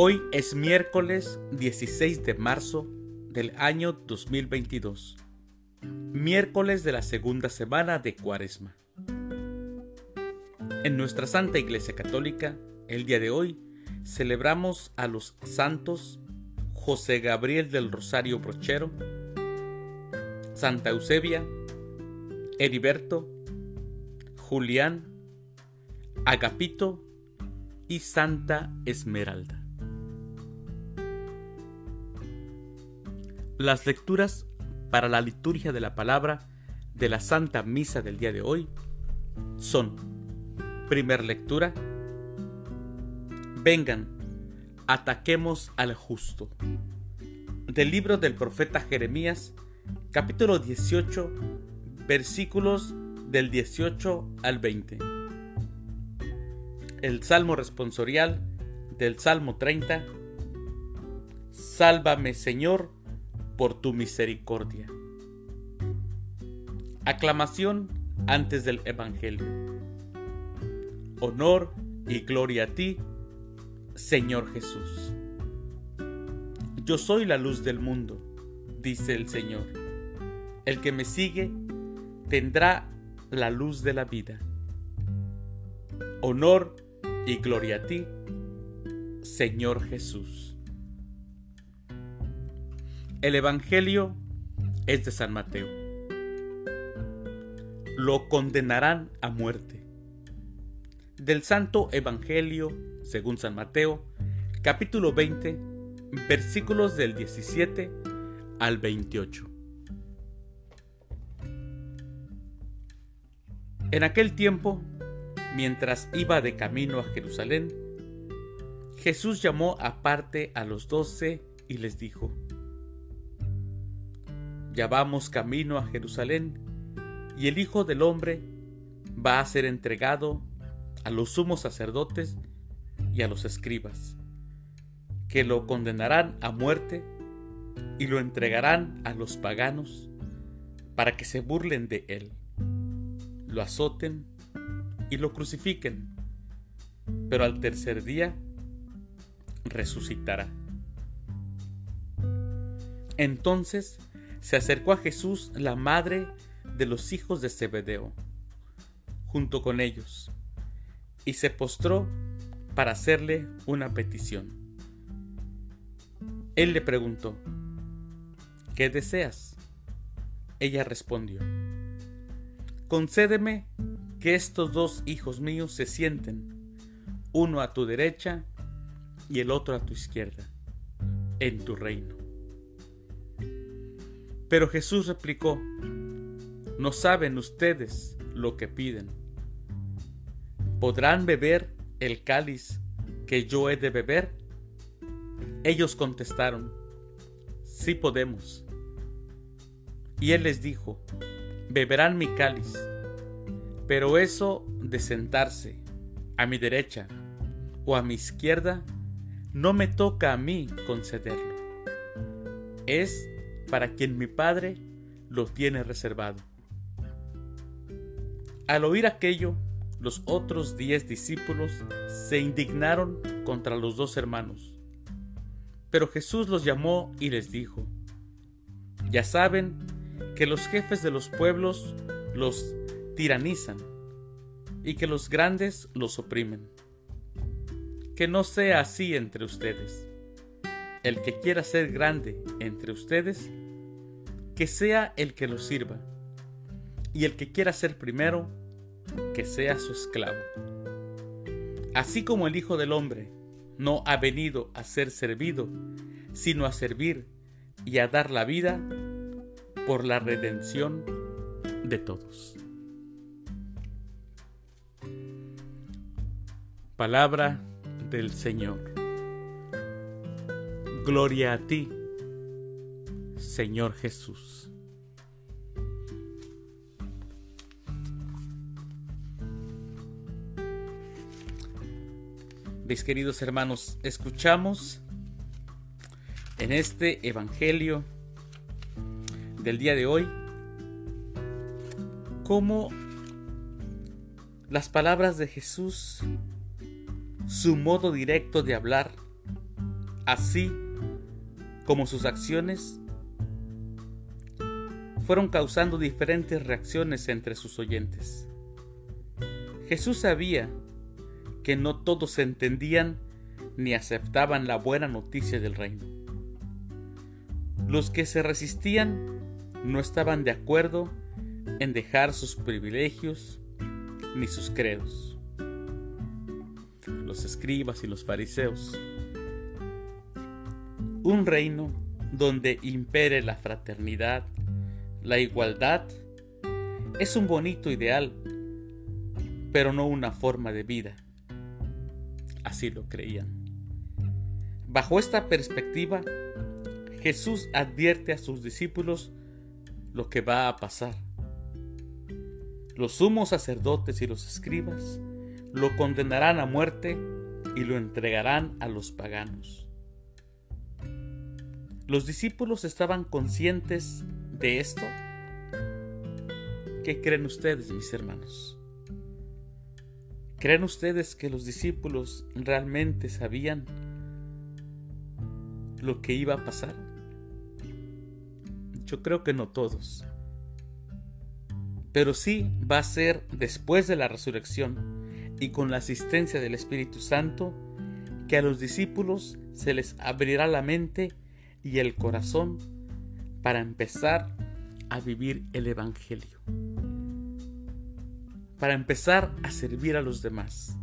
Hoy es miércoles 16 de marzo del año 2022, miércoles de la segunda semana de Cuaresma. En nuestra Santa Iglesia Católica, el día de hoy, celebramos a los santos José Gabriel del Rosario Brochero, Santa Eusebia, Heriberto, Julián, Agapito y Santa Esmeralda. Las lecturas para la liturgia de la palabra de la Santa Misa del día de hoy son, primer lectura, vengan, ataquemos al justo. Del libro del profeta Jeremías, capítulo 18, versículos del 18 al 20. El Salmo responsorial del Salmo 30. Sálvame Señor por tu misericordia. Aclamación antes del Evangelio. Honor y gloria a ti, Señor Jesús. Yo soy la luz del mundo, dice el Señor. El que me sigue tendrá la luz de la vida. Honor y gloria a ti, Señor Jesús. El Evangelio es de San Mateo. Lo condenarán a muerte. Del Santo Evangelio, según San Mateo, capítulo 20, versículos del 17 al 28. En aquel tiempo, mientras iba de camino a Jerusalén, Jesús llamó aparte a los doce y les dijo, ya vamos camino a Jerusalén, y el Hijo del Hombre va a ser entregado a los sumos sacerdotes y a los escribas, que lo condenarán a muerte y lo entregarán a los paganos para que se burlen de él, lo azoten y lo crucifiquen, pero al tercer día resucitará. Entonces se acercó a Jesús la madre de los hijos de Zebedeo, junto con ellos, y se postró para hacerle una petición. Él le preguntó, ¿qué deseas? Ella respondió, concédeme que estos dos hijos míos se sienten, uno a tu derecha y el otro a tu izquierda, en tu reino. Pero Jesús replicó, no saben ustedes lo que piden. ¿Podrán beber el cáliz que yo he de beber? Ellos contestaron, sí podemos. Y él les dijo, beberán mi cáliz, pero eso de sentarse a mi derecha o a mi izquierda no me toca a mí concederlo. Es para quien mi Padre lo tiene reservado. Al oír aquello, los otros diez discípulos se indignaron contra los dos hermanos. Pero Jesús los llamó y les dijo, ya saben que los jefes de los pueblos los tiranizan y que los grandes los oprimen. Que no sea así entre ustedes el que quiera ser grande entre ustedes, que sea el que lo sirva, y el que quiera ser primero, que sea su esclavo. Así como el Hijo del Hombre no ha venido a ser servido, sino a servir y a dar la vida por la redención de todos. Palabra del Señor. Gloria a ti, Señor Jesús. Mis queridos hermanos, escuchamos en este Evangelio del día de hoy cómo las palabras de Jesús, su modo directo de hablar, así como sus acciones fueron causando diferentes reacciones entre sus oyentes. Jesús sabía que no todos entendían ni aceptaban la buena noticia del reino. Los que se resistían no estaban de acuerdo en dejar sus privilegios ni sus credos. Los escribas y los fariseos. Un reino donde impere la fraternidad, la igualdad, es un bonito ideal, pero no una forma de vida. Así lo creían. Bajo esta perspectiva, Jesús advierte a sus discípulos lo que va a pasar. Los sumos sacerdotes y los escribas lo condenarán a muerte y lo entregarán a los paganos. ¿Los discípulos estaban conscientes de esto? ¿Qué creen ustedes, mis hermanos? ¿Creen ustedes que los discípulos realmente sabían lo que iba a pasar? Yo creo que no todos. Pero sí va a ser después de la resurrección y con la asistencia del Espíritu Santo que a los discípulos se les abrirá la mente y el corazón para empezar a vivir el Evangelio, para empezar a servir a los demás,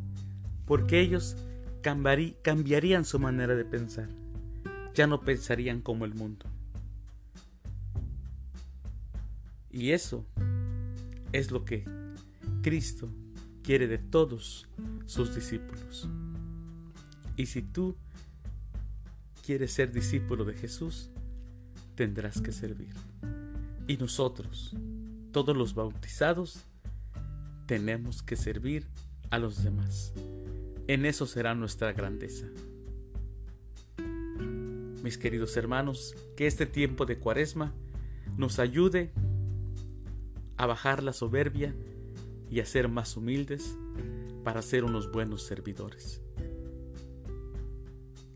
porque ellos cambiarían su manera de pensar, ya no pensarían como el mundo. Y eso es lo que Cristo quiere de todos sus discípulos. Y si tú quieres ser discípulo de Jesús, tendrás que servir. Y nosotros, todos los bautizados, tenemos que servir a los demás. En eso será nuestra grandeza. Mis queridos hermanos, que este tiempo de cuaresma nos ayude a bajar la soberbia y a ser más humildes para ser unos buenos servidores.